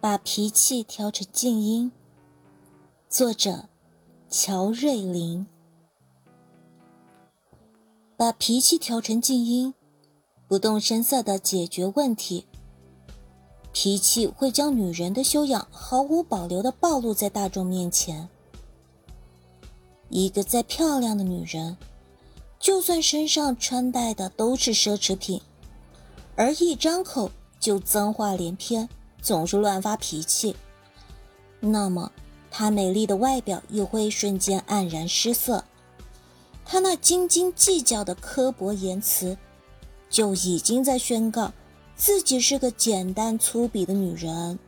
把脾气调成静音。作者：乔瑞麟。把脾气调成静音，不动声色的解决问题。脾气会将女人的修养毫无保留的暴露在大众面前。一个再漂亮的女人，就算身上穿戴的都是奢侈品，而一张口就脏话连篇。总是乱发脾气，那么她美丽的外表也会瞬间黯然失色。她那斤斤计较的刻薄言辞，就已经在宣告自己是个简单粗鄙的女人。